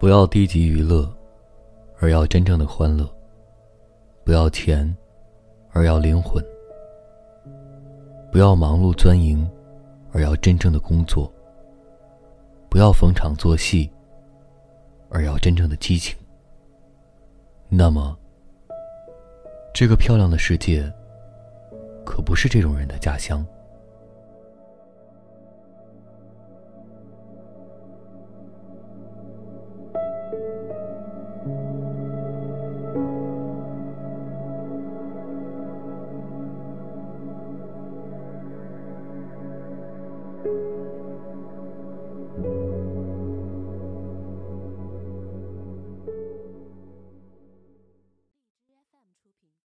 不要低级娱乐而要真正的欢乐。不要钱而要灵魂。不要忙碌钻营而要真正的工作。不要逢场作戏而要真正的激情。那么这个漂亮的世界可不是这种人的家乡。